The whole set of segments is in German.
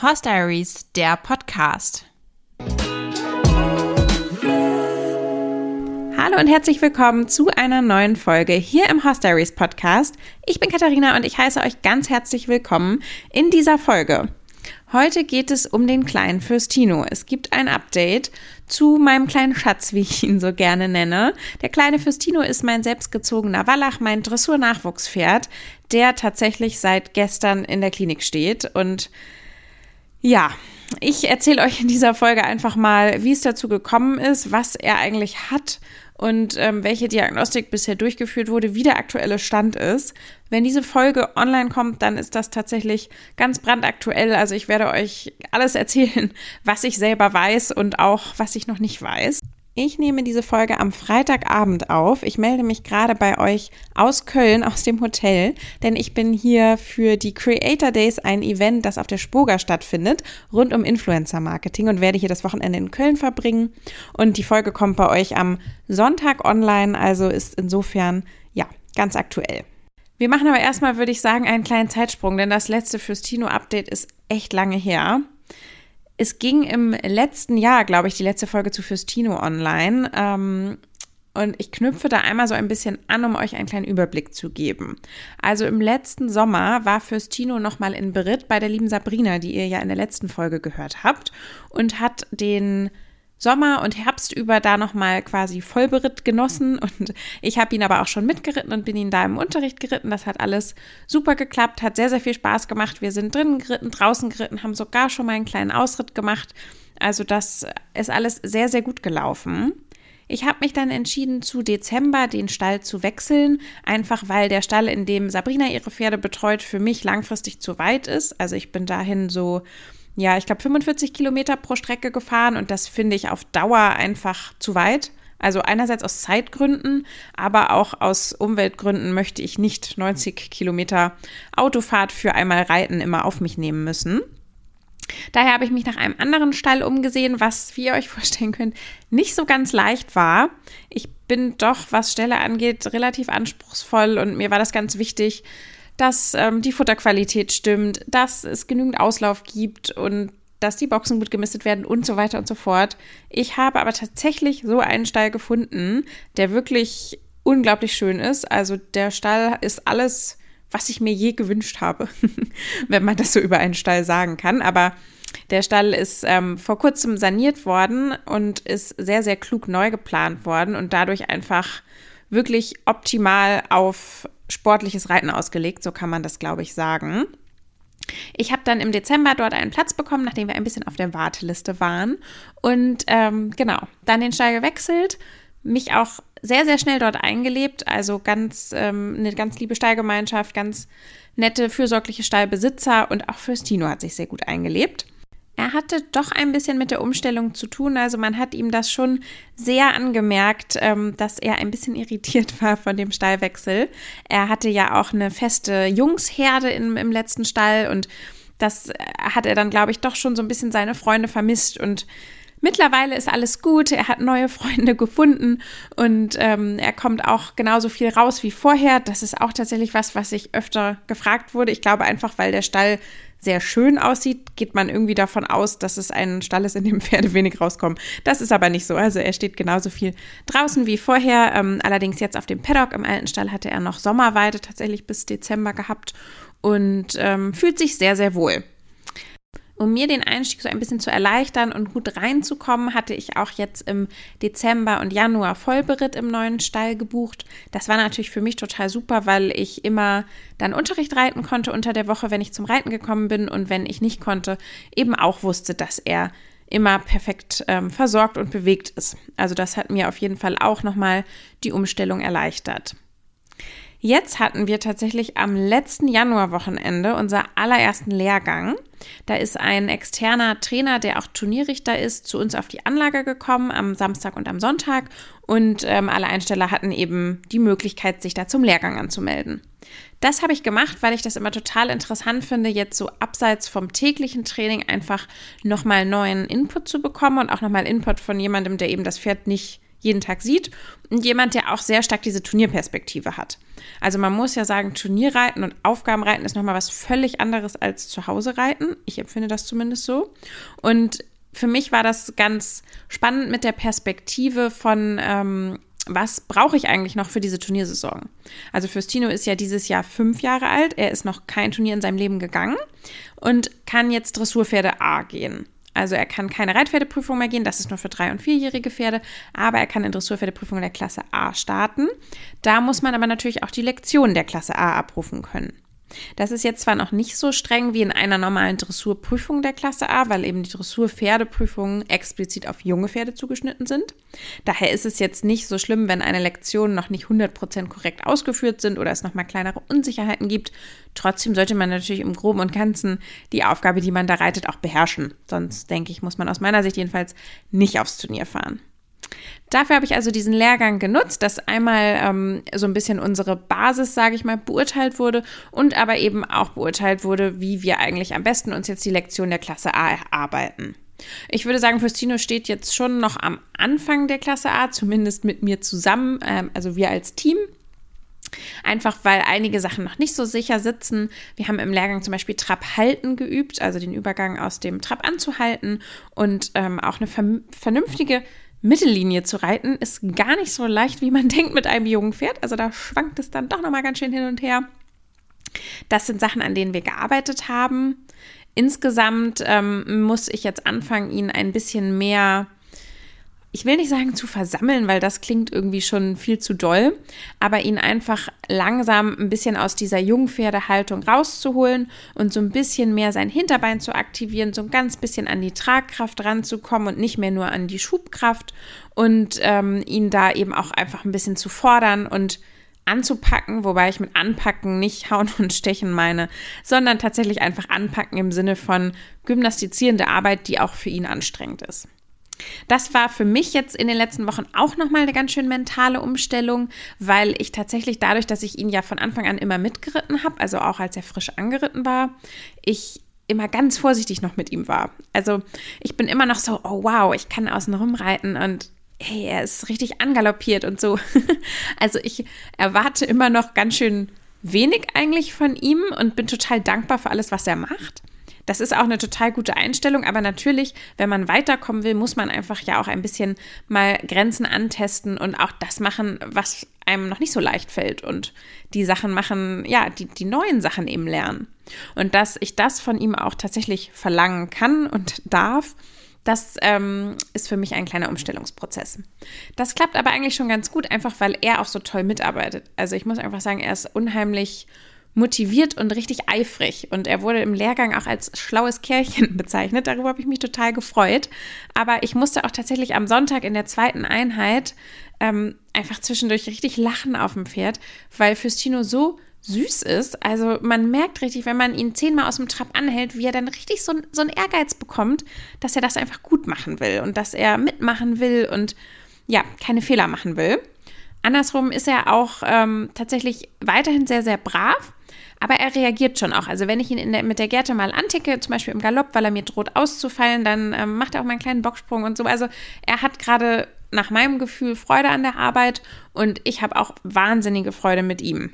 Horse Diaries, der Podcast. Hallo und herzlich willkommen zu einer neuen Folge hier im Horse Diaries Podcast. Ich bin Katharina und ich heiße euch ganz herzlich willkommen in dieser Folge. Heute geht es um den kleinen Fürstino. Es gibt ein Update zu meinem kleinen Schatz, wie ich ihn so gerne nenne. Der kleine Fürstino ist mein selbstgezogener Wallach, mein Dressur-Nachwuchspferd, der tatsächlich seit gestern in der Klinik steht und ja, ich erzähle euch in dieser Folge einfach mal, wie es dazu gekommen ist, was er eigentlich hat und ähm, welche Diagnostik bisher durchgeführt wurde, wie der aktuelle Stand ist. Wenn diese Folge online kommt, dann ist das tatsächlich ganz brandaktuell. Also ich werde euch alles erzählen, was ich selber weiß und auch was ich noch nicht weiß. Ich nehme diese Folge am Freitagabend auf. Ich melde mich gerade bei euch aus Köln, aus dem Hotel, denn ich bin hier für die Creator Days, ein Event, das auf der Spoga stattfindet, rund um Influencer Marketing und werde hier das Wochenende in Köln verbringen. Und die Folge kommt bei euch am Sonntag online, also ist insofern, ja, ganz aktuell. Wir machen aber erstmal, würde ich sagen, einen kleinen Zeitsprung, denn das letzte Fürstino-Update ist echt lange her. Es ging im letzten Jahr, glaube ich, die letzte Folge zu Fürstino online. Ähm, und ich knüpfe da einmal so ein bisschen an, um euch einen kleinen Überblick zu geben. Also im letzten Sommer war Fürstino nochmal in Beritt bei der lieben Sabrina, die ihr ja in der letzten Folge gehört habt, und hat den Sommer und Herbst über da nochmal quasi Vollberitt genossen und ich habe ihn aber auch schon mitgeritten und bin ihn da im Unterricht geritten. Das hat alles super geklappt, hat sehr, sehr viel Spaß gemacht. Wir sind drinnen geritten, draußen geritten, haben sogar schon mal einen kleinen Ausritt gemacht. Also das ist alles sehr, sehr gut gelaufen. Ich habe mich dann entschieden, zu Dezember den Stall zu wechseln, einfach weil der Stall, in dem Sabrina ihre Pferde betreut, für mich langfristig zu weit ist. Also ich bin dahin so ja, ich glaube 45 Kilometer pro Strecke gefahren und das finde ich auf Dauer einfach zu weit. Also einerseits aus Zeitgründen, aber auch aus Umweltgründen möchte ich nicht 90 Kilometer Autofahrt für einmal Reiten immer auf mich nehmen müssen. Daher habe ich mich nach einem anderen Stall umgesehen, was, wie ihr euch vorstellen könnt, nicht so ganz leicht war. Ich bin doch, was Ställe angeht, relativ anspruchsvoll und mir war das ganz wichtig, dass ähm, die Futterqualität stimmt, dass es genügend Auslauf gibt und dass die Boxen gut gemistet werden und so weiter und so fort. Ich habe aber tatsächlich so einen Stall gefunden, der wirklich unglaublich schön ist. Also der Stall ist alles, was ich mir je gewünscht habe, wenn man das so über einen Stall sagen kann. Aber der Stall ist ähm, vor kurzem saniert worden und ist sehr, sehr klug neu geplant worden und dadurch einfach wirklich optimal auf sportliches Reiten ausgelegt, so kann man das, glaube ich, sagen. Ich habe dann im Dezember dort einen Platz bekommen, nachdem wir ein bisschen auf der Warteliste waren. Und ähm, genau, dann den Stall gewechselt, mich auch sehr, sehr schnell dort eingelebt. Also ganz ähm, eine ganz liebe Stallgemeinschaft, ganz nette, fürsorgliche Stallbesitzer und auch Fürstino hat sich sehr gut eingelebt. Er hatte doch ein bisschen mit der Umstellung zu tun. Also man hat ihm das schon sehr angemerkt, ähm, dass er ein bisschen irritiert war von dem Stallwechsel. Er hatte ja auch eine feste Jungsherde im, im letzten Stall und das hat er dann, glaube ich, doch schon so ein bisschen seine Freunde vermisst und Mittlerweile ist alles gut, er hat neue Freunde gefunden und ähm, er kommt auch genauso viel raus wie vorher. Das ist auch tatsächlich was, was ich öfter gefragt wurde. Ich glaube einfach, weil der Stall sehr schön aussieht, geht man irgendwie davon aus, dass es ein Stall ist, in dem Pferde wenig rauskommen. Das ist aber nicht so. Also er steht genauso viel draußen wie vorher. Ähm, allerdings jetzt auf dem Paddock im alten Stall hatte er noch Sommerweide tatsächlich bis Dezember gehabt und ähm, fühlt sich sehr, sehr wohl. Um mir den Einstieg so ein bisschen zu erleichtern und gut reinzukommen, hatte ich auch jetzt im Dezember und Januar Vollberitt im neuen Stall gebucht. Das war natürlich für mich total super, weil ich immer dann Unterricht reiten konnte unter der Woche, wenn ich zum Reiten gekommen bin und wenn ich nicht konnte, eben auch wusste, dass er immer perfekt ähm, versorgt und bewegt ist. Also das hat mir auf jeden Fall auch nochmal die Umstellung erleichtert. Jetzt hatten wir tatsächlich am letzten Januarwochenende unser allerersten Lehrgang. Da ist ein externer Trainer, der auch Turnierrichter ist, zu uns auf die Anlage gekommen am Samstag und am Sonntag und ähm, alle Einsteller hatten eben die Möglichkeit, sich da zum Lehrgang anzumelden. Das habe ich gemacht, weil ich das immer total interessant finde, jetzt so abseits vom täglichen Training einfach nochmal neuen Input zu bekommen und auch nochmal Input von jemandem, der eben das Pferd nicht jeden Tag sieht und jemand, der auch sehr stark diese Turnierperspektive hat. Also man muss ja sagen, Turnierreiten und Aufgabenreiten ist nochmal was völlig anderes als zu Hause reiten. Ich empfinde das zumindest so. Und für mich war das ganz spannend mit der Perspektive von, ähm, was brauche ich eigentlich noch für diese Turniersaison? Also Fürstino ist ja dieses Jahr fünf Jahre alt. Er ist noch kein Turnier in seinem Leben gegangen und kann jetzt Dressurpferde A gehen. Also er kann keine Reitpferdeprüfung mehr gehen, das ist nur für drei- und vierjährige Pferde, aber er kann in Dressurpferdeprüfungen der Klasse A starten. Da muss man aber natürlich auch die Lektionen der Klasse A abrufen können. Das ist jetzt zwar noch nicht so streng wie in einer normalen Dressurprüfung der Klasse A, weil eben die Dressurpferdeprüfungen explizit auf junge Pferde zugeschnitten sind. Daher ist es jetzt nicht so schlimm, wenn eine Lektion noch nicht 100% korrekt ausgeführt sind oder es nochmal kleinere Unsicherheiten gibt. Trotzdem sollte man natürlich im Groben und Ganzen die Aufgabe, die man da reitet, auch beherrschen. Sonst, denke ich, muss man aus meiner Sicht jedenfalls nicht aufs Turnier fahren. Dafür habe ich also diesen Lehrgang genutzt, dass einmal ähm, so ein bisschen unsere Basis, sage ich mal, beurteilt wurde und aber eben auch beurteilt wurde, wie wir eigentlich am besten uns jetzt die Lektion der Klasse A erarbeiten. Ich würde sagen, Fürstino steht jetzt schon noch am Anfang der Klasse A, zumindest mit mir zusammen, ähm, also wir als Team. Einfach weil einige Sachen noch nicht so sicher sitzen. Wir haben im Lehrgang zum Beispiel Trab halten geübt, also den Übergang aus dem Trab anzuhalten und ähm, auch eine vernünftige Mittellinie zu reiten ist gar nicht so leicht, wie man denkt mit einem jungen Pferd. Also da schwankt es dann doch nochmal ganz schön hin und her. Das sind Sachen, an denen wir gearbeitet haben. Insgesamt ähm, muss ich jetzt anfangen, ihn ein bisschen mehr ich will nicht sagen zu versammeln, weil das klingt irgendwie schon viel zu doll, aber ihn einfach langsam ein bisschen aus dieser Jungpferdehaltung rauszuholen und so ein bisschen mehr sein Hinterbein zu aktivieren, so ein ganz bisschen an die Tragkraft ranzukommen und nicht mehr nur an die Schubkraft und ähm, ihn da eben auch einfach ein bisschen zu fordern und anzupacken, wobei ich mit anpacken nicht hauen und stechen meine, sondern tatsächlich einfach anpacken im Sinne von gymnastizierende Arbeit, die auch für ihn anstrengend ist. Das war für mich jetzt in den letzten Wochen auch nochmal eine ganz schön mentale Umstellung, weil ich tatsächlich dadurch, dass ich ihn ja von Anfang an immer mitgeritten habe, also auch als er frisch angeritten war, ich immer ganz vorsichtig noch mit ihm war. Also ich bin immer noch so, oh wow, ich kann außen rumreiten und hey, er ist richtig angaloppiert und so. also ich erwarte immer noch ganz schön wenig eigentlich von ihm und bin total dankbar für alles, was er macht. Das ist auch eine total gute Einstellung, aber natürlich, wenn man weiterkommen will, muss man einfach ja auch ein bisschen mal Grenzen antesten und auch das machen, was einem noch nicht so leicht fällt und die Sachen machen, ja, die, die neuen Sachen eben lernen. Und dass ich das von ihm auch tatsächlich verlangen kann und darf, das ähm, ist für mich ein kleiner Umstellungsprozess. Das klappt aber eigentlich schon ganz gut, einfach weil er auch so toll mitarbeitet. Also ich muss einfach sagen, er ist unheimlich motiviert und richtig eifrig. Und er wurde im Lehrgang auch als schlaues Kerlchen bezeichnet. Darüber habe ich mich total gefreut. Aber ich musste auch tatsächlich am Sonntag in der zweiten Einheit ähm, einfach zwischendurch richtig lachen auf dem Pferd, weil Fürstino so süß ist. Also man merkt richtig, wenn man ihn zehnmal aus dem Trab anhält, wie er dann richtig so, so einen Ehrgeiz bekommt, dass er das einfach gut machen will und dass er mitmachen will und ja, keine Fehler machen will. Andersrum ist er auch ähm, tatsächlich weiterhin sehr, sehr brav aber er reagiert schon auch. Also wenn ich ihn der, mit der Gerte mal anticke, zum Beispiel im Galopp, weil er mir droht auszufallen, dann ähm, macht er auch mal einen kleinen Bocksprung und so. Also er hat gerade nach meinem Gefühl Freude an der Arbeit und ich habe auch wahnsinnige Freude mit ihm.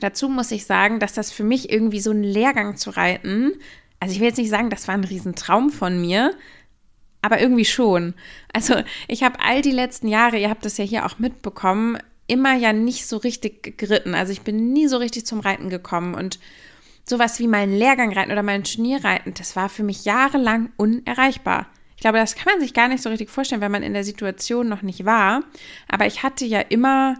Dazu muss ich sagen, dass das für mich irgendwie so ein Lehrgang zu reiten, also ich will jetzt nicht sagen, das war ein Riesentraum von mir, aber irgendwie schon. Also ich habe all die letzten Jahre, ihr habt das ja hier auch mitbekommen, immer ja nicht so richtig geritten. Also ich bin nie so richtig zum Reiten gekommen und sowas wie mein Lehrgang reiten oder mein Turnierreiten, das war für mich jahrelang unerreichbar. Ich glaube, das kann man sich gar nicht so richtig vorstellen, wenn man in der Situation noch nicht war. Aber ich hatte ja immer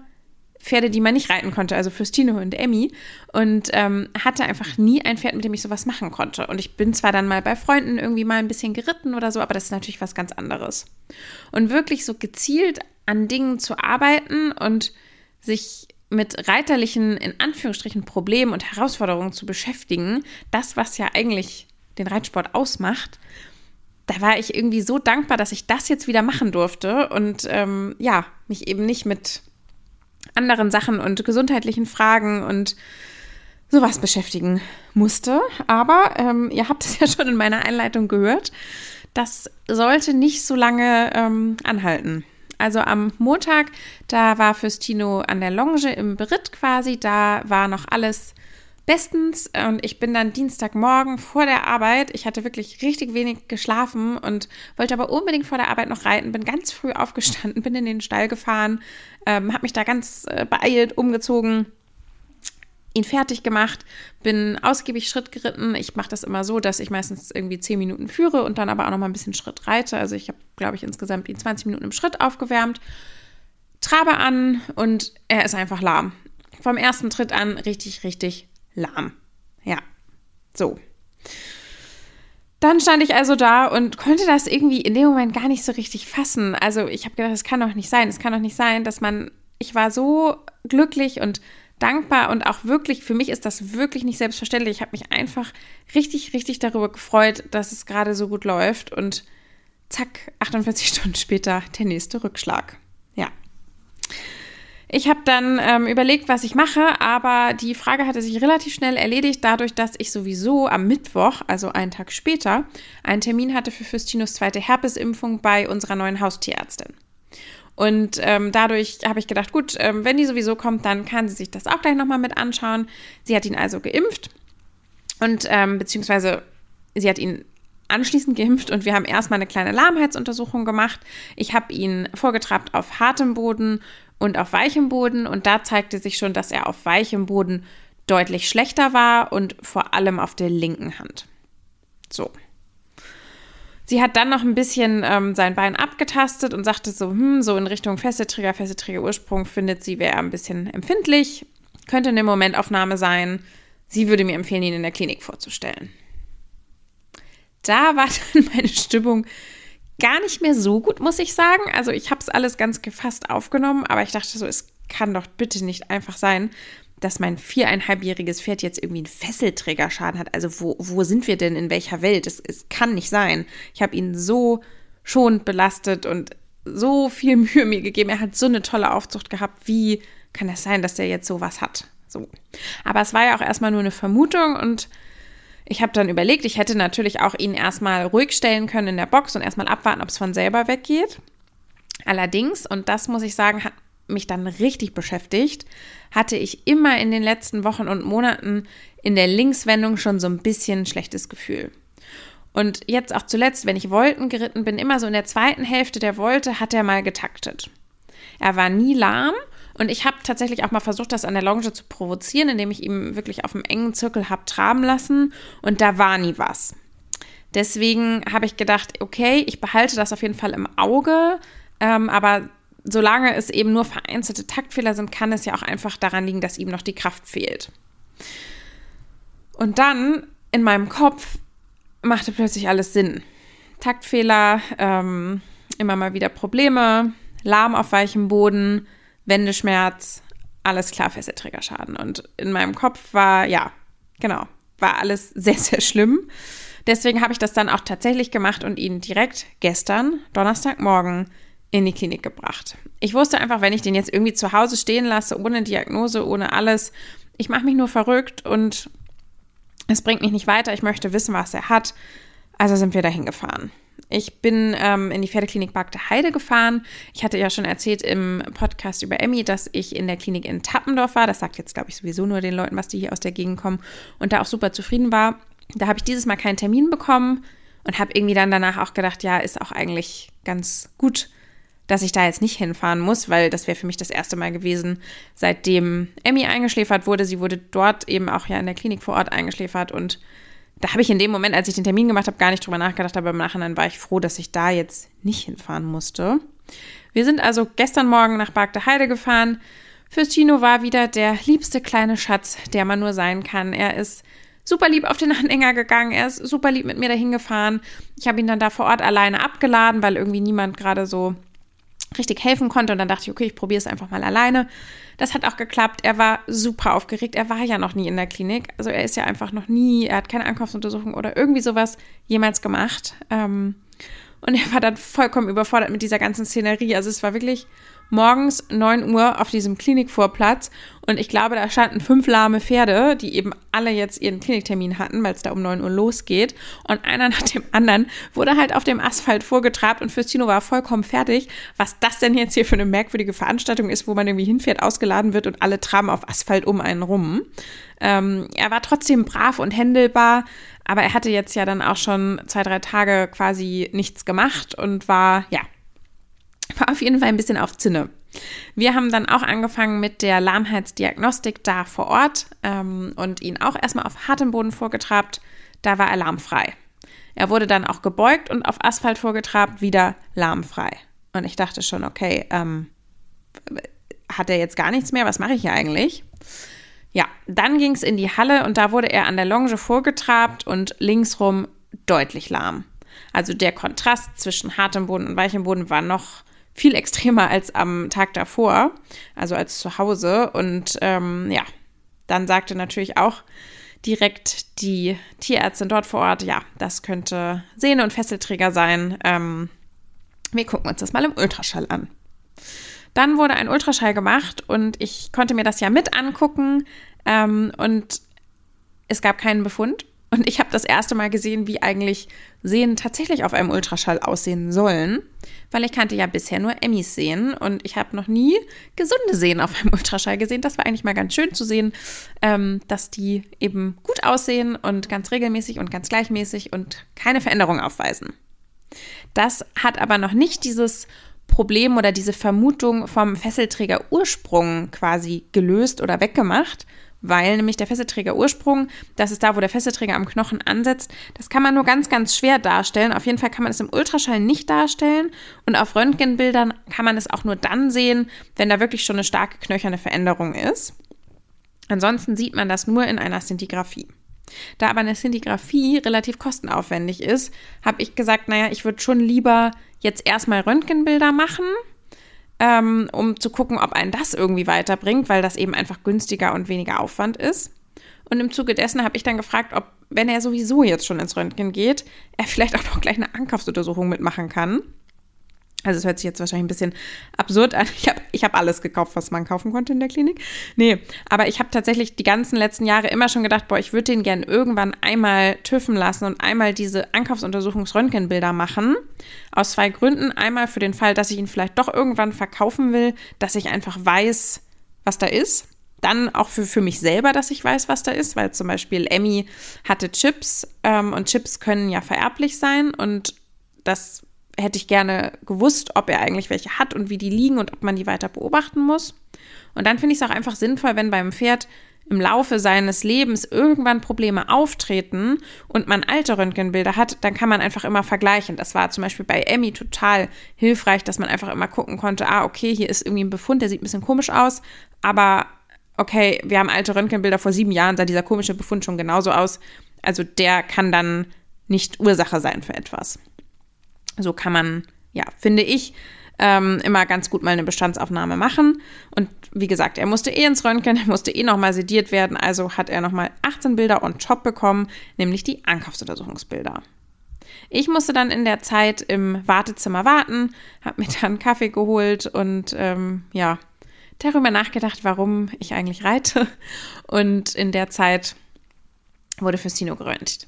Pferde, die man nicht reiten konnte, also Fürstino und Emmy. Und ähm, hatte einfach nie ein Pferd, mit dem ich sowas machen konnte. Und ich bin zwar dann mal bei Freunden irgendwie mal ein bisschen geritten oder so, aber das ist natürlich was ganz anderes. Und wirklich so gezielt an Dingen zu arbeiten und sich mit reiterlichen, in Anführungsstrichen, Problemen und Herausforderungen zu beschäftigen, das, was ja eigentlich den Reitsport ausmacht, da war ich irgendwie so dankbar, dass ich das jetzt wieder machen durfte und ähm, ja, mich eben nicht mit anderen Sachen und gesundheitlichen Fragen und sowas beschäftigen musste. Aber ähm, ihr habt es ja schon in meiner Einleitung gehört, das sollte nicht so lange ähm, anhalten. Also am Montag, da war Fürstino an der Longe im Beritt quasi, da war noch alles bestens und ich bin dann Dienstagmorgen vor der Arbeit, ich hatte wirklich richtig wenig geschlafen und wollte aber unbedingt vor der Arbeit noch reiten, bin ganz früh aufgestanden, bin in den Stall gefahren, ähm, habe mich da ganz äh, beeilt, umgezogen ihn fertig gemacht, bin ausgiebig Schritt geritten. Ich mache das immer so, dass ich meistens irgendwie zehn Minuten führe und dann aber auch noch mal ein bisschen Schritt reite. Also ich habe, glaube ich, insgesamt ihn 20 Minuten im Schritt aufgewärmt, trabe an und er ist einfach lahm. Vom ersten Tritt an richtig, richtig lahm. Ja, so. Dann stand ich also da und konnte das irgendwie in dem Moment gar nicht so richtig fassen. Also ich habe gedacht, es kann doch nicht sein. Es kann doch nicht sein, dass man, ich war so glücklich und dankbar und auch wirklich, für mich ist das wirklich nicht selbstverständlich. Ich habe mich einfach richtig, richtig darüber gefreut, dass es gerade so gut läuft und zack, 48 Stunden später der nächste Rückschlag. Ja. Ich habe dann ähm, überlegt, was ich mache, aber die Frage hatte sich relativ schnell erledigt, dadurch, dass ich sowieso am Mittwoch, also einen Tag später, einen Termin hatte für Füstinos zweite Herpesimpfung bei unserer neuen Haustierärztin. Und ähm, dadurch habe ich gedacht, gut, ähm, wenn die sowieso kommt, dann kann sie sich das auch gleich nochmal mit anschauen. Sie hat ihn also geimpft und ähm, beziehungsweise sie hat ihn anschließend geimpft und wir haben erstmal eine kleine Lahmheitsuntersuchung gemacht. Ich habe ihn vorgetrabt auf hartem Boden und auf weichem Boden und da zeigte sich schon, dass er auf weichem Boden deutlich schlechter war und vor allem auf der linken Hand. So. Sie hat dann noch ein bisschen ähm, sein Bein abgetastet und sagte so, hm, so in Richtung Fesselträger, Fesselträger Ursprung findet sie, wäre ein bisschen empfindlich, könnte eine Momentaufnahme sein. Sie würde mir empfehlen, ihn in der Klinik vorzustellen. Da war dann meine Stimmung gar nicht mehr so gut, muss ich sagen. Also ich habe es alles ganz gefasst aufgenommen, aber ich dachte so, es kann doch bitte nicht einfach sein, dass mein viereinhalbjähriges Pferd jetzt irgendwie einen Fesselträgerschaden hat. Also wo, wo sind wir denn in welcher Welt? Es, es kann nicht sein. Ich habe ihn so schon belastet und so viel Mühe mir gegeben. Er hat so eine tolle Aufzucht gehabt. Wie kann das sein, dass der jetzt sowas hat? So. Aber es war ja auch erstmal nur eine Vermutung und ich habe dann überlegt, ich hätte natürlich auch ihn erstmal ruhig stellen können in der Box und erstmal abwarten, ob es von selber weggeht. Allerdings, und das muss ich sagen, hat mich dann richtig beschäftigt, hatte ich immer in den letzten Wochen und Monaten in der Linkswendung schon so ein bisschen ein schlechtes Gefühl. Und jetzt auch zuletzt, wenn ich Wolten geritten bin, immer so in der zweiten Hälfte der Wolte hat er mal getaktet. Er war nie lahm und ich habe tatsächlich auch mal versucht, das an der Longe zu provozieren, indem ich ihm wirklich auf einem engen Zirkel habe traben lassen und da war nie was. Deswegen habe ich gedacht, okay, ich behalte das auf jeden Fall im Auge, ähm, aber solange es eben nur vereinzelte Taktfehler sind, kann es ja auch einfach daran liegen, dass ihm noch die Kraft fehlt. Und dann in meinem Kopf machte plötzlich alles Sinn. Taktfehler, ähm, immer mal wieder Probleme, Lahm auf weichem Boden, Wendeschmerz, alles klar, Fesselträgerschaden. Und in meinem Kopf war, ja, genau, war alles sehr, sehr schlimm. Deswegen habe ich das dann auch tatsächlich gemacht und ihn direkt gestern, Donnerstagmorgen, in die Klinik gebracht. Ich wusste einfach, wenn ich den jetzt irgendwie zu Hause stehen lasse, ohne Diagnose, ohne alles, ich mache mich nur verrückt und es bringt mich nicht weiter. Ich möchte wissen, was er hat. Also sind wir dahin gefahren. Ich bin ähm, in die Pferdeklinik Bagde Heide gefahren. Ich hatte ja schon erzählt im Podcast über Emmy, dass ich in der Klinik in Tappendorf war. Das sagt jetzt, glaube ich, sowieso nur den Leuten, was die hier aus der Gegend kommen und da auch super zufrieden war. Da habe ich dieses Mal keinen Termin bekommen und habe irgendwie dann danach auch gedacht, ja, ist auch eigentlich ganz gut, dass ich da jetzt nicht hinfahren muss, weil das wäre für mich das erste Mal gewesen, seitdem Emmy eingeschläfert wurde. Sie wurde dort eben auch ja in der Klinik vor Ort eingeschläfert und da habe ich in dem Moment, als ich den Termin gemacht habe, gar nicht drüber nachgedacht, aber im Nachhinein war ich froh, dass ich da jetzt nicht hinfahren musste. Wir sind also gestern Morgen nach Bagde Heide gefahren. Fürstino war wieder der liebste kleine Schatz, der man nur sein kann. Er ist super lieb auf den Anhänger gegangen, er ist super lieb mit mir dahin gefahren. Ich habe ihn dann da vor Ort alleine abgeladen, weil irgendwie niemand gerade so richtig helfen konnte. Und dann dachte ich, okay, ich probiere es einfach mal alleine. Das hat auch geklappt. Er war super aufgeregt. Er war ja noch nie in der Klinik. Also er ist ja einfach noch nie, er hat keine Ankaufsuntersuchung oder irgendwie sowas jemals gemacht. Ähm, und er war dann vollkommen überfordert mit dieser ganzen Szenerie. Also es war wirklich morgens 9 Uhr auf diesem Klinikvorplatz und ich glaube, da standen fünf lahme Pferde, die eben alle jetzt ihren Kliniktermin hatten, weil es da um 9 Uhr losgeht. Und einer nach dem anderen wurde halt auf dem Asphalt vorgetrabt und Fürstino war vollkommen fertig, was das denn jetzt hier für eine merkwürdige Veranstaltung ist, wo man irgendwie hinfährt, ausgeladen wird und alle traben auf Asphalt um einen rum. Ähm, er war trotzdem brav und händelbar, aber er hatte jetzt ja dann auch schon zwei, drei Tage quasi nichts gemacht und war, ja, war auf jeden Fall ein bisschen auf Zinne. Wir haben dann auch angefangen mit der Lahmheitsdiagnostik da vor Ort ähm, und ihn auch erstmal auf hartem Boden vorgetrabt. Da war er lahmfrei. Er wurde dann auch gebeugt und auf Asphalt vorgetrabt, wieder lahmfrei. Und ich dachte schon, okay, ähm, hat er jetzt gar nichts mehr? Was mache ich hier eigentlich? Ja, dann ging es in die Halle und da wurde er an der Longe vorgetrabt und linksrum deutlich lahm. Also der Kontrast zwischen hartem Boden und weichem Boden war noch viel extremer als am Tag davor, also als zu Hause. Und ähm, ja, dann sagte natürlich auch direkt die Tierärztin dort vor Ort, ja, das könnte Sehne- und Fesselträger sein. Ähm, wir gucken uns das mal im Ultraschall an. Dann wurde ein Ultraschall gemacht und ich konnte mir das ja mit angucken ähm, und es gab keinen Befund. Und ich habe das erste Mal gesehen, wie eigentlich Sehen tatsächlich auf einem Ultraschall aussehen sollen, weil ich kannte ja bisher nur Emmys Sehen und ich habe noch nie gesunde Sehen auf einem Ultraschall gesehen. Das war eigentlich mal ganz schön zu sehen, ähm, dass die eben gut aussehen und ganz regelmäßig und ganz gleichmäßig und keine Veränderung aufweisen. Das hat aber noch nicht dieses Problem oder diese Vermutung vom Fesselträger Ursprung quasi gelöst oder weggemacht, weil nämlich der Fesselträger Ursprung, das ist da, wo der Fesselträger am Knochen ansetzt, das kann man nur ganz, ganz schwer darstellen. Auf jeden Fall kann man es im Ultraschall nicht darstellen und auf Röntgenbildern kann man es auch nur dann sehen, wenn da wirklich schon eine starke knöcherne Veränderung ist. Ansonsten sieht man das nur in einer Szintigraphie. Da aber eine Szintigraphie relativ kostenaufwendig ist, habe ich gesagt, naja, ich würde schon lieber jetzt erstmal Röntgenbilder machen, ähm, um zu gucken, ob einen das irgendwie weiterbringt, weil das eben einfach günstiger und weniger Aufwand ist. Und im Zuge dessen habe ich dann gefragt, ob, wenn er sowieso jetzt schon ins Röntgen geht, er vielleicht auch noch gleich eine Ankaufsuntersuchung mitmachen kann. Also es hört sich jetzt wahrscheinlich ein bisschen absurd an. Ich habe ich hab alles gekauft, was man kaufen konnte in der Klinik. Nee, aber ich habe tatsächlich die ganzen letzten Jahre immer schon gedacht, boah, ich würde den gern irgendwann einmal tüffen lassen und einmal diese Ankaufsuntersuchungsröntgenbilder machen. Aus zwei Gründen. Einmal für den Fall, dass ich ihn vielleicht doch irgendwann verkaufen will, dass ich einfach weiß, was da ist. Dann auch für, für mich selber, dass ich weiß, was da ist, weil zum Beispiel Emmy hatte Chips ähm, und Chips können ja vererblich sein und das hätte ich gerne gewusst, ob er eigentlich welche hat und wie die liegen und ob man die weiter beobachten muss. Und dann finde ich es auch einfach sinnvoll, wenn beim Pferd im Laufe seines Lebens irgendwann Probleme auftreten und man alte Röntgenbilder hat, dann kann man einfach immer vergleichen. Das war zum Beispiel bei Emmy total hilfreich, dass man einfach immer gucken konnte, ah, okay, hier ist irgendwie ein Befund, der sieht ein bisschen komisch aus, aber okay, wir haben alte Röntgenbilder vor sieben Jahren, sah dieser komische Befund schon genauso aus. Also der kann dann nicht Ursache sein für etwas. So kann man, ja, finde ich, ähm, immer ganz gut mal eine Bestandsaufnahme machen. Und wie gesagt, er musste eh ins Röntgen, er musste eh nochmal sediert werden, also hat er nochmal 18 Bilder on top bekommen, nämlich die Ankaufsuntersuchungsbilder. Ich musste dann in der Zeit im Wartezimmer warten, habe mir dann Kaffee geholt und ähm, ja, darüber nachgedacht, warum ich eigentlich reite. Und in der Zeit wurde Fürstino geröntgt.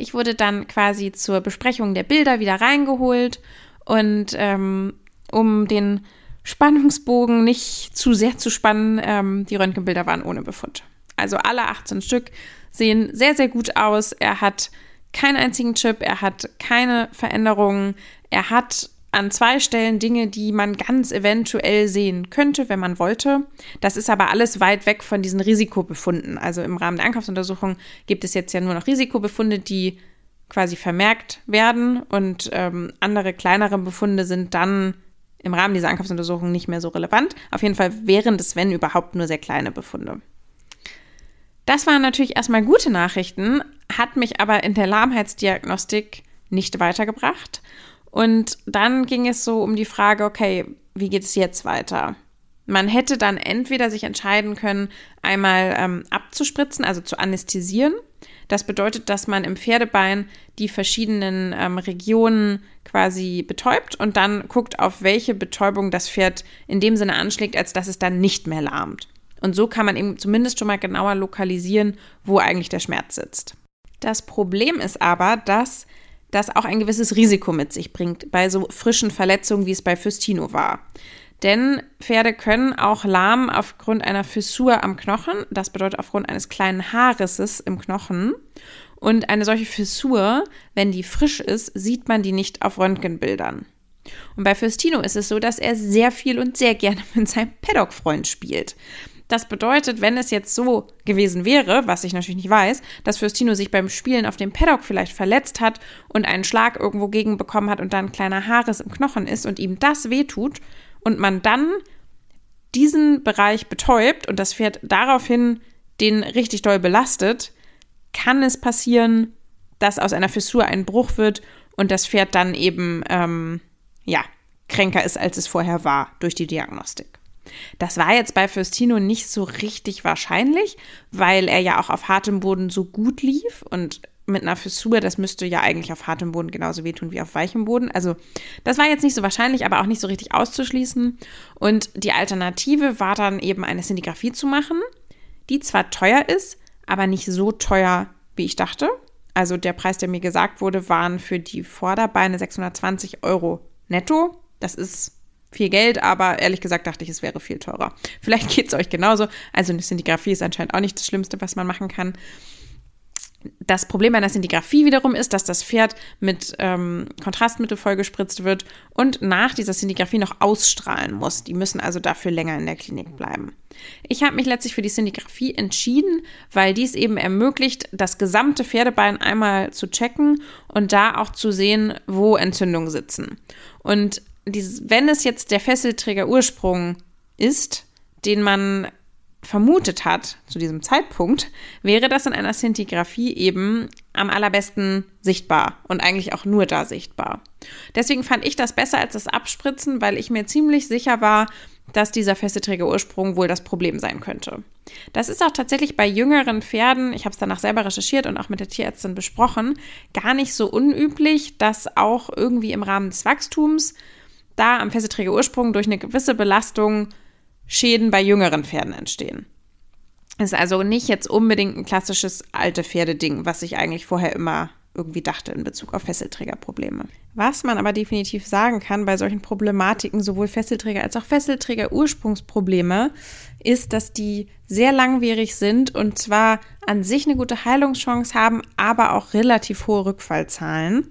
Ich wurde dann quasi zur Besprechung der Bilder wieder reingeholt und ähm, um den Spannungsbogen nicht zu sehr zu spannen, ähm, die Röntgenbilder waren ohne Befund. Also alle 18 Stück sehen sehr, sehr gut aus. Er hat keinen einzigen Chip, er hat keine Veränderungen, er hat an zwei Stellen Dinge, die man ganz eventuell sehen könnte, wenn man wollte. Das ist aber alles weit weg von diesen Risikobefunden. Also im Rahmen der Ankaufsuntersuchung gibt es jetzt ja nur noch Risikobefunde, die quasi vermerkt werden und ähm, andere kleinere Befunde sind dann im Rahmen dieser Ankaufsuntersuchung nicht mehr so relevant. Auf jeden Fall wären das, wenn überhaupt, nur sehr kleine Befunde. Das waren natürlich erstmal gute Nachrichten, hat mich aber in der Lahmheitsdiagnostik nicht weitergebracht. Und dann ging es so um die Frage, okay, wie geht es jetzt weiter? Man hätte dann entweder sich entscheiden können, einmal ähm, abzuspritzen, also zu anästhesieren. Das bedeutet, dass man im Pferdebein die verschiedenen ähm, Regionen quasi betäubt und dann guckt, auf welche Betäubung das Pferd in dem Sinne anschlägt, als dass es dann nicht mehr lahmt. Und so kann man eben zumindest schon mal genauer lokalisieren, wo eigentlich der Schmerz sitzt. Das Problem ist aber, dass das auch ein gewisses Risiko mit sich bringt bei so frischen Verletzungen, wie es bei Fürstino war. Denn Pferde können auch lahmen aufgrund einer Fissur am Knochen, das bedeutet aufgrund eines kleinen Haarrisses im Knochen. Und eine solche Fissur, wenn die frisch ist, sieht man die nicht auf Röntgenbildern. Und bei Fürstino ist es so, dass er sehr viel und sehr gerne mit seinem Paddock-Freund spielt. Das bedeutet, wenn es jetzt so gewesen wäre, was ich natürlich nicht weiß, dass Fürstino sich beim Spielen auf dem Paddock vielleicht verletzt hat und einen Schlag irgendwo gegen bekommen hat und dann ein kleiner Haares im Knochen ist und ihm das wehtut und man dann diesen Bereich betäubt und das Pferd daraufhin den richtig doll belastet, kann es passieren, dass aus einer Fissur ein Bruch wird und das Pferd dann eben, ähm, ja, kränker ist, als es vorher war durch die Diagnostik. Das war jetzt bei Fürstino nicht so richtig wahrscheinlich, weil er ja auch auf hartem Boden so gut lief und mit einer Fissur, das müsste ja eigentlich auf hartem Boden genauso wehtun wie auf weichem Boden. Also das war jetzt nicht so wahrscheinlich, aber auch nicht so richtig auszuschließen. Und die Alternative war dann eben eine Sintigraphie zu machen, die zwar teuer ist, aber nicht so teuer, wie ich dachte. Also der Preis, der mir gesagt wurde, waren für die Vorderbeine 620 Euro netto. Das ist viel Geld, aber ehrlich gesagt dachte ich, es wäre viel teurer. Vielleicht geht es euch genauso. Also eine Sintigraphie ist anscheinend auch nicht das Schlimmste, was man machen kann. Das Problem bei einer Sintigraphie wiederum ist, dass das Pferd mit ähm, Kontrastmittel vollgespritzt wird und nach dieser Sintigraphie noch ausstrahlen muss. Die müssen also dafür länger in der Klinik bleiben. Ich habe mich letztlich für die Sintigraphie entschieden, weil dies eben ermöglicht, das gesamte Pferdebein einmal zu checken und da auch zu sehen, wo Entzündungen sitzen. Und dieses, wenn es jetzt der Fesselträger-Ursprung ist, den man vermutet hat zu diesem Zeitpunkt, wäre das in einer Szintigraphie eben am allerbesten sichtbar und eigentlich auch nur da sichtbar. Deswegen fand ich das besser als das Abspritzen, weil ich mir ziemlich sicher war, dass dieser Fesselträger-Ursprung wohl das Problem sein könnte. Das ist auch tatsächlich bei jüngeren Pferden, ich habe es danach selber recherchiert und auch mit der Tierärztin besprochen, gar nicht so unüblich, dass auch irgendwie im Rahmen des Wachstums da am Fesselträger-Ursprung durch eine gewisse Belastung Schäden bei jüngeren Pferden entstehen. Ist also nicht jetzt unbedingt ein klassisches alte Pferdeding, was ich eigentlich vorher immer irgendwie dachte in Bezug auf Fesselträgerprobleme. Was man aber definitiv sagen kann bei solchen Problematiken, sowohl Fesselträger als auch Fesselträger-Ursprungsprobleme, ist, dass die sehr langwierig sind und zwar an sich eine gute Heilungschance haben, aber auch relativ hohe Rückfallzahlen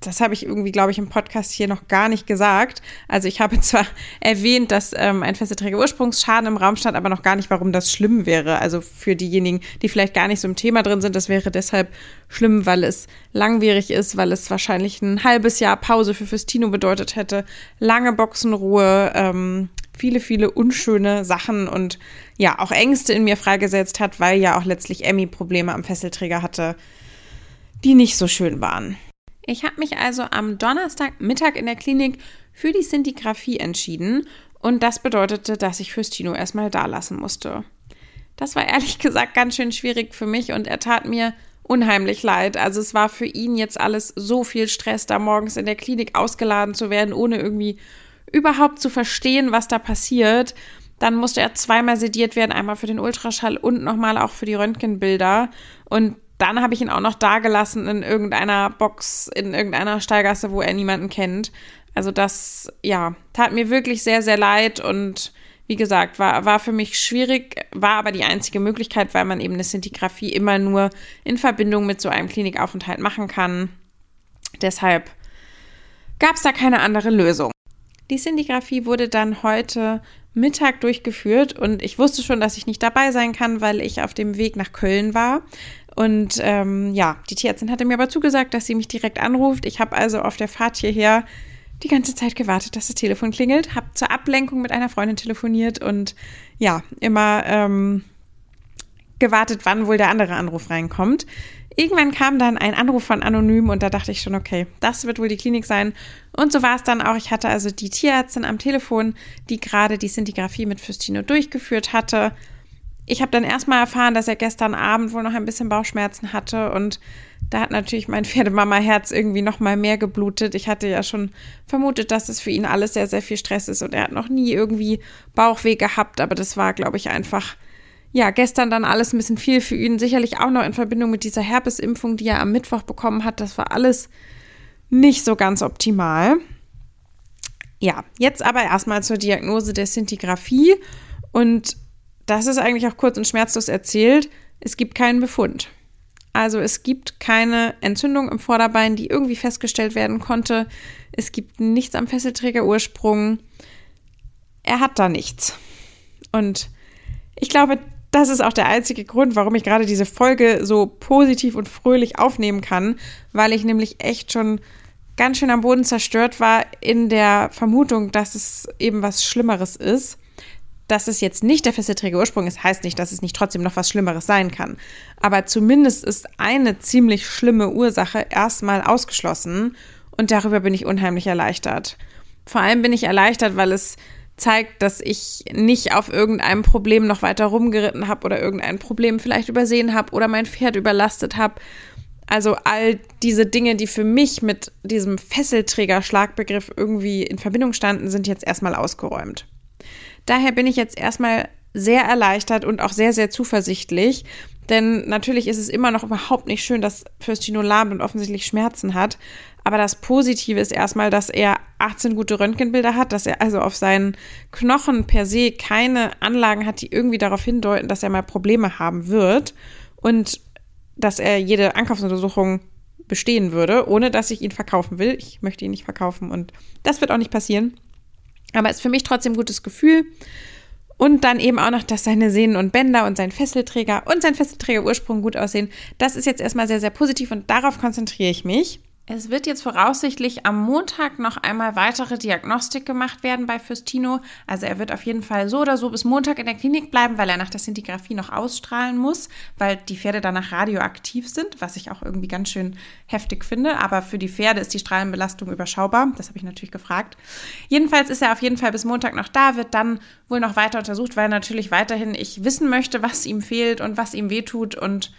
das habe ich irgendwie, glaube ich, im Podcast hier noch gar nicht gesagt. Also ich habe zwar erwähnt, dass ähm, ein Fesselträger Ursprungsschaden im Raum stand, aber noch gar nicht, warum das schlimm wäre. Also für diejenigen, die vielleicht gar nicht so im Thema drin sind, das wäre deshalb schlimm, weil es langwierig ist, weil es wahrscheinlich ein halbes Jahr Pause für Festino bedeutet hätte, lange Boxenruhe, ähm, viele, viele unschöne Sachen und ja, auch Ängste in mir freigesetzt hat, weil ja auch letztlich Emmy Probleme am Fesselträger hatte, die nicht so schön waren. Ich habe mich also am Donnerstagmittag in der Klinik für die Sintigraphie entschieden und das bedeutete, dass ich Fürstino erstmal da lassen musste. Das war ehrlich gesagt ganz schön schwierig für mich und er tat mir unheimlich leid. Also es war für ihn jetzt alles so viel Stress, da morgens in der Klinik ausgeladen zu werden, ohne irgendwie überhaupt zu verstehen, was da passiert. Dann musste er zweimal sediert werden, einmal für den Ultraschall und nochmal auch für die Röntgenbilder. Und dann habe ich ihn auch noch dagelassen in irgendeiner Box, in irgendeiner Stallgasse, wo er niemanden kennt. Also das, ja, tat mir wirklich sehr, sehr leid und wie gesagt, war, war für mich schwierig, war aber die einzige Möglichkeit, weil man eben eine Sintigraphie immer nur in Verbindung mit so einem Klinikaufenthalt machen kann. Deshalb gab es da keine andere Lösung. Die Sintigraphie wurde dann heute Mittag durchgeführt und ich wusste schon, dass ich nicht dabei sein kann, weil ich auf dem Weg nach Köln war. Und ähm, ja, die Tierärztin hatte mir aber zugesagt, dass sie mich direkt anruft. Ich habe also auf der Fahrt hierher die ganze Zeit gewartet, dass das Telefon klingelt, habe zur Ablenkung mit einer Freundin telefoniert und ja, immer ähm, gewartet, wann wohl der andere Anruf reinkommt. Irgendwann kam dann ein Anruf von Anonym und da dachte ich schon, okay, das wird wohl die Klinik sein. Und so war es dann auch. Ich hatte also die Tierärztin am Telefon, die gerade die Sintigraphie mit Fürstino durchgeführt hatte ich habe dann erstmal erfahren, dass er gestern Abend wohl noch ein bisschen Bauchschmerzen hatte und da hat natürlich mein Pferdemama-Herz irgendwie noch mal mehr geblutet. Ich hatte ja schon vermutet, dass es für ihn alles sehr, sehr viel Stress ist und er hat noch nie irgendwie Bauchweh gehabt, aber das war, glaube ich, einfach, ja, gestern dann alles ein bisschen viel für ihn. Sicherlich auch noch in Verbindung mit dieser Herpesimpfung, die er am Mittwoch bekommen hat. Das war alles nicht so ganz optimal. Ja, jetzt aber erstmal zur Diagnose der Sintigraphie und das ist eigentlich auch kurz und schmerzlos erzählt. Es gibt keinen Befund. Also es gibt keine Entzündung im Vorderbein, die irgendwie festgestellt werden konnte. Es gibt nichts am Fesselträgerursprung. Er hat da nichts. Und ich glaube, das ist auch der einzige Grund, warum ich gerade diese Folge so positiv und fröhlich aufnehmen kann, weil ich nämlich echt schon ganz schön am Boden zerstört war in der Vermutung, dass es eben was Schlimmeres ist dass es jetzt nicht der fesselträge Ursprung ist, heißt nicht, dass es nicht trotzdem noch was Schlimmeres sein kann. Aber zumindest ist eine ziemlich schlimme Ursache erstmal ausgeschlossen und darüber bin ich unheimlich erleichtert. Vor allem bin ich erleichtert, weil es zeigt, dass ich nicht auf irgendeinem Problem noch weiter rumgeritten habe oder irgendein Problem vielleicht übersehen habe oder mein Pferd überlastet habe. Also all diese Dinge, die für mich mit diesem Fesselträger-Schlagbegriff irgendwie in Verbindung standen, sind jetzt erstmal ausgeräumt. Daher bin ich jetzt erstmal sehr erleichtert und auch sehr, sehr zuversichtlich. Denn natürlich ist es immer noch überhaupt nicht schön, dass Fürstino lahmt und offensichtlich Schmerzen hat. Aber das Positive ist erstmal, dass er 18 gute Röntgenbilder hat, dass er also auf seinen Knochen per se keine Anlagen hat, die irgendwie darauf hindeuten, dass er mal Probleme haben wird. Und dass er jede Ankaufsuntersuchung bestehen würde, ohne dass ich ihn verkaufen will. Ich möchte ihn nicht verkaufen und das wird auch nicht passieren. Aber ist für mich trotzdem ein gutes Gefühl. Und dann eben auch noch, dass seine Sehnen und Bänder und sein Fesselträger und sein Fesselträger-Ursprung gut aussehen. Das ist jetzt erstmal sehr, sehr positiv und darauf konzentriere ich mich. Es wird jetzt voraussichtlich am Montag noch einmal weitere Diagnostik gemacht werden bei Fürstino. Also er wird auf jeden Fall so oder so bis Montag in der Klinik bleiben, weil er nach der Sintigraphie noch ausstrahlen muss, weil die Pferde danach radioaktiv sind, was ich auch irgendwie ganz schön heftig finde. Aber für die Pferde ist die Strahlenbelastung überschaubar. Das habe ich natürlich gefragt. Jedenfalls ist er auf jeden Fall bis Montag noch da, wird dann wohl noch weiter untersucht, weil natürlich weiterhin ich wissen möchte, was ihm fehlt und was ihm wehtut und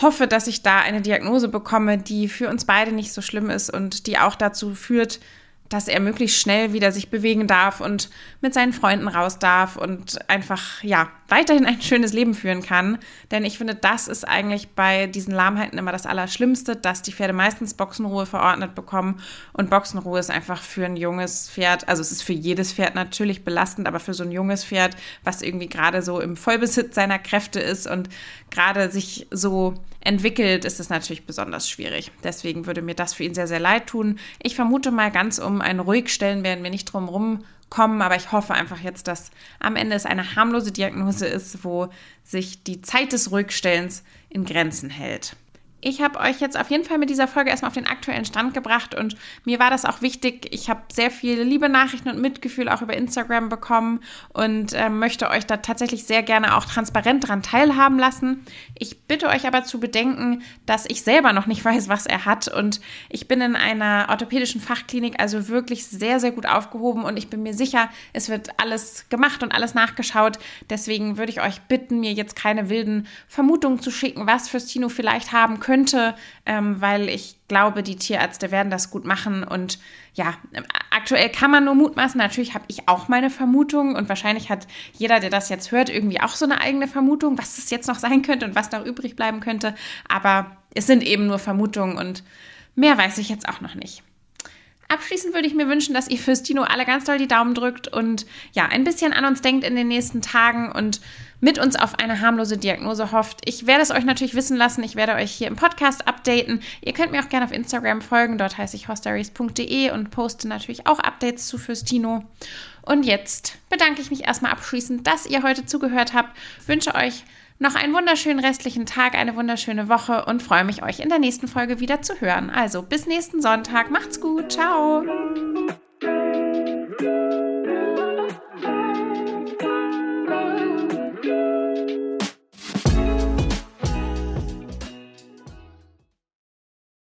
hoffe, dass ich da eine Diagnose bekomme, die für uns beide nicht so schlimm ist und die auch dazu führt, dass er möglichst schnell wieder sich bewegen darf und mit seinen Freunden raus darf und einfach, ja, weiterhin ein schönes Leben führen kann. Denn ich finde, das ist eigentlich bei diesen Lahmheiten immer das Allerschlimmste, dass die Pferde meistens Boxenruhe verordnet bekommen. Und Boxenruhe ist einfach für ein junges Pferd, also es ist für jedes Pferd natürlich belastend, aber für so ein junges Pferd, was irgendwie gerade so im Vollbesitz seiner Kräfte ist und gerade sich so entwickelt, ist es natürlich besonders schwierig. Deswegen würde mir das für ihn sehr, sehr leid tun. Ich vermute mal, ganz um ein Ruhigstellen werden wir nicht drum kommen, aber ich hoffe einfach jetzt, dass am Ende es eine harmlose Diagnose ist, wo sich die Zeit des Ruhigstellens in Grenzen hält. Ich habe euch jetzt auf jeden Fall mit dieser Folge erstmal auf den aktuellen Stand gebracht und mir war das auch wichtig. Ich habe sehr viele liebe Nachrichten und Mitgefühl auch über Instagram bekommen und äh, möchte euch da tatsächlich sehr gerne auch transparent dran teilhaben lassen. Ich bitte euch aber zu bedenken, dass ich selber noch nicht weiß, was er hat und ich bin in einer orthopädischen Fachklinik also wirklich sehr, sehr gut aufgehoben und ich bin mir sicher, es wird alles gemacht und alles nachgeschaut. Deswegen würde ich euch bitten, mir jetzt keine wilden Vermutungen zu schicken, was fürs Tino vielleicht haben könnte könnte, ähm, weil ich glaube, die Tierärzte werden das gut machen. Und ja, aktuell kann man nur mutmaßen. Natürlich habe ich auch meine Vermutung und wahrscheinlich hat jeder, der das jetzt hört, irgendwie auch so eine eigene Vermutung, was es jetzt noch sein könnte und was noch übrig bleiben könnte. Aber es sind eben nur Vermutungen und mehr weiß ich jetzt auch noch nicht. Abschließend würde ich mir wünschen, dass ihr fürs Tino alle ganz doll die Daumen drückt und ja, ein bisschen an uns denkt in den nächsten Tagen und mit uns auf eine harmlose Diagnose hofft. Ich werde es euch natürlich wissen lassen. Ich werde euch hier im Podcast updaten. Ihr könnt mir auch gerne auf Instagram folgen. Dort heiße ich hostaries.de und poste natürlich auch Updates zu Fürstino. Und jetzt bedanke ich mich erstmal abschließend, dass ihr heute zugehört habt. Wünsche euch noch einen wunderschönen restlichen Tag, eine wunderschöne Woche und freue mich, euch in der nächsten Folge wieder zu hören. Also bis nächsten Sonntag. Macht's gut. Ciao.